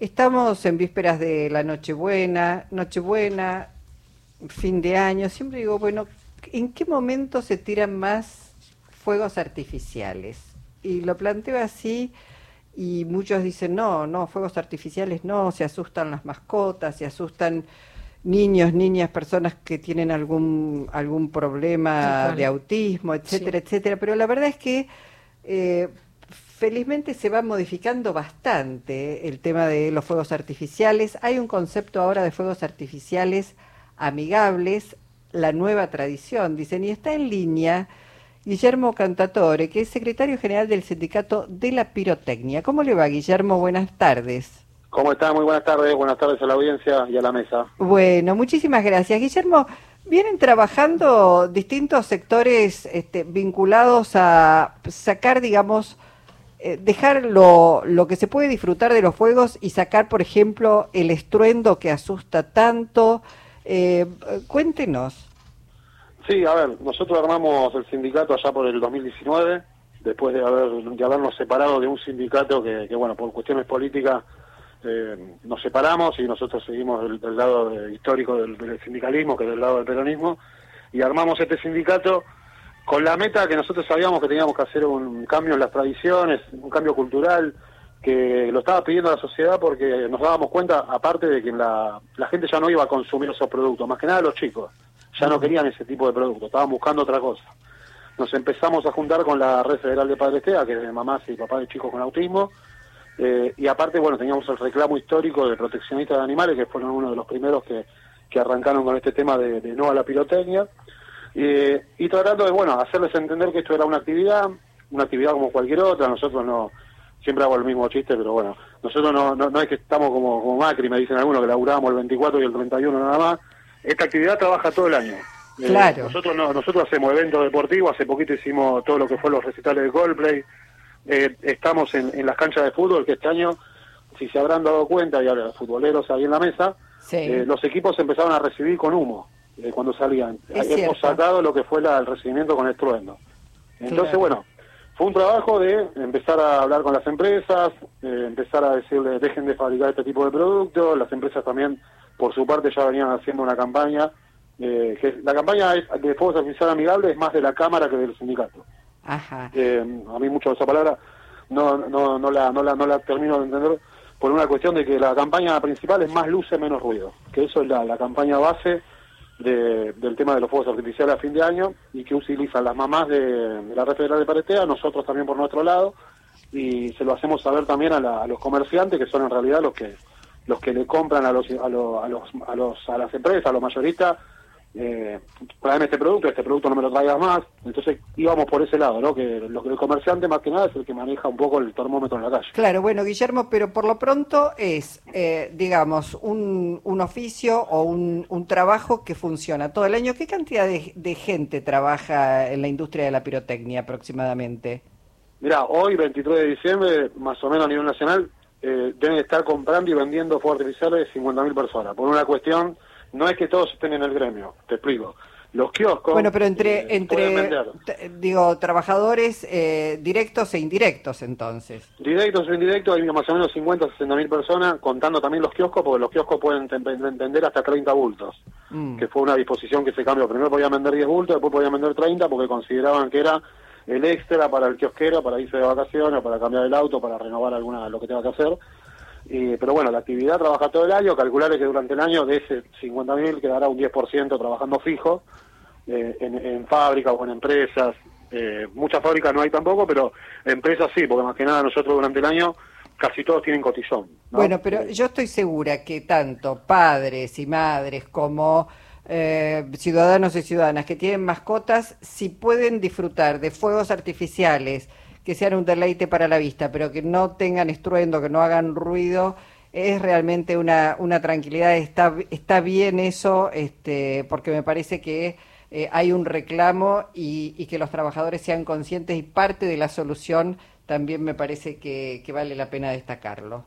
Estamos en vísperas de la Nochebuena, Nochebuena, fin de año. Siempre digo, bueno, ¿en qué momento se tiran más fuegos artificiales? Y lo planteo así y muchos dicen, no, no, fuegos artificiales no, se asustan las mascotas, se asustan niños, niñas, personas que tienen algún, algún problema de autismo, etcétera, etcétera. Pero la verdad es que eh, felizmente se va modificando bastante el tema de los fuegos artificiales. Hay un concepto ahora de fuegos artificiales amigables, la nueva tradición, dicen, y está en línea Guillermo Cantatore, que es secretario general del Sindicato de la Pirotecnia. ¿Cómo le va, Guillermo? Buenas tardes. ¿Cómo está? Muy buenas tardes. Buenas tardes a la audiencia y a la mesa. Bueno, muchísimas gracias. Guillermo, vienen trabajando distintos sectores este, vinculados a sacar, digamos, dejar lo, lo, que se puede disfrutar de los fuegos y sacar, por ejemplo, el estruendo que asusta tanto. Eh, cuéntenos. Sí, a ver, nosotros armamos el sindicato allá por el 2019, después de, haber, de habernos separado de un sindicato que, que bueno, por cuestiones políticas eh, nos separamos y nosotros seguimos del, lado histórico del, del, sindicalismo, que es del lado del peronismo, y armamos este sindicato con la meta que nosotros sabíamos que teníamos que hacer un cambio en las tradiciones, un cambio cultural, que lo estaba pidiendo la sociedad porque nos dábamos cuenta, aparte de que la, la gente ya no iba a consumir esos productos, más que nada los chicos, ya no querían ese tipo de productos, estaban buscando otra cosa. Nos empezamos a juntar con la Red Federal de Padres TEA, que es de mamás y papás de chicos con autismo, eh, y aparte, bueno, teníamos el reclamo histórico de proteccionistas de animales, que fueron uno de los primeros que, que arrancaron con este tema de, de no a la pirotecnia, eh, y tratando de, bueno, hacerles entender que esto era una actividad, una actividad como cualquier otra, nosotros no, siempre hago el mismo chiste, pero bueno, nosotros no, no, no es que estamos como, como Macri, me dicen algunos, que laburábamos el 24 y el 31 nada más, esta actividad trabaja todo el año. Eh, claro. nosotros no, nosotros hacemos eventos deportivos, hace poquito hicimos todo lo que fue los recitales de Coldplay, eh, estamos en, en, las canchas de fútbol, que este año, si se habrán dado cuenta, y ahora los futboleros ahí en la mesa, sí. eh, los equipos empezaron a recibir con humo eh, cuando salían. Es Hemos sacado lo que fue la, el recibimiento con estruendo. Entonces, Claro. bueno, fue un trabajo de empezar a hablar con las empresas, eh, empezar a decirles dejen de fabricar este tipo de productos, las empresas también, por su parte, ya venían haciendo una campaña, eh, que la campaña es de fuegos artificiales amigables es más de la Cámara que del sindicato. Ajá. Eh, a mí mucho esa palabra no, no, no, la, no, la, no la termino de entender por una cuestión de que la campaña principal es más luces, menos ruido, que eso es la, la campaña base de, del tema de los fuegos artificiales a fin de año y que utilizan las mamás de, la red federal de Paretea, nosotros también por nuestro lado, y se lo hacemos saber también a, la- a los comerciantes, que son en realidad los que los que le compran a los a los a los a, los, a las empresas, a los mayoristas, eh, tráeme este producto, este producto no me lo traigas más. Entonces íbamos por ese lado, ¿no? Que lo que el comerciante más que nada es el que maneja un poco el termómetro en la calle. Claro, bueno, Guillermo, pero por lo pronto es, eh, digamos, un, un oficio o un, un trabajo que funciona todo el año. ¿Qué cantidad de, de gente trabaja en la industria de la pirotecnia aproximadamente? Mira, hoy, 23 de diciembre, más o menos a nivel nacional, eh, deben estar comprando y vendiendo fuegos artificiales 50.000 personas. Por una cuestión, no es que todos estén en el gremio, te explico. Los kioscos... Bueno, pero entre, eh, entre digo, trabajadores eh, directos e indirectos entonces. Directos o indirectos, hay más o menos 50 o 60 mil personas, contando también los kioscos, porque los kioscos pueden vender hasta 30 bultos, Mm. que fue una disposición que se cambió. Primero podían vender 10 bultos, después podían vender 30, porque consideraban que era el extra para el kiosquero, para irse de vacaciones, para cambiar el auto, para renovar alguna lo que tenga que hacer. Y, pero bueno, la actividad trabaja todo el año, calcular que durante el año de ese 50.000 quedará un 10% trabajando fijo eh, en, en fábricas o en empresas. Eh, muchas fábricas no hay tampoco, pero empresas sí, porque más que nada nosotros durante el año casi todos tienen cotillón. ¿no? Bueno, pero Eh, yo estoy segura que tanto padres y madres como eh, ciudadanos y ciudadanas que tienen mascotas, si pueden disfrutar de fuegos artificiales que sean un deleite para la vista, pero que no tengan estruendo, que no hagan ruido, es realmente una, una tranquilidad. Está, está bien eso, este, porque me parece que eh, hay un reclamo y, y que los trabajadores sean conscientes y parte de la solución también me parece que, que vale la pena destacarlo.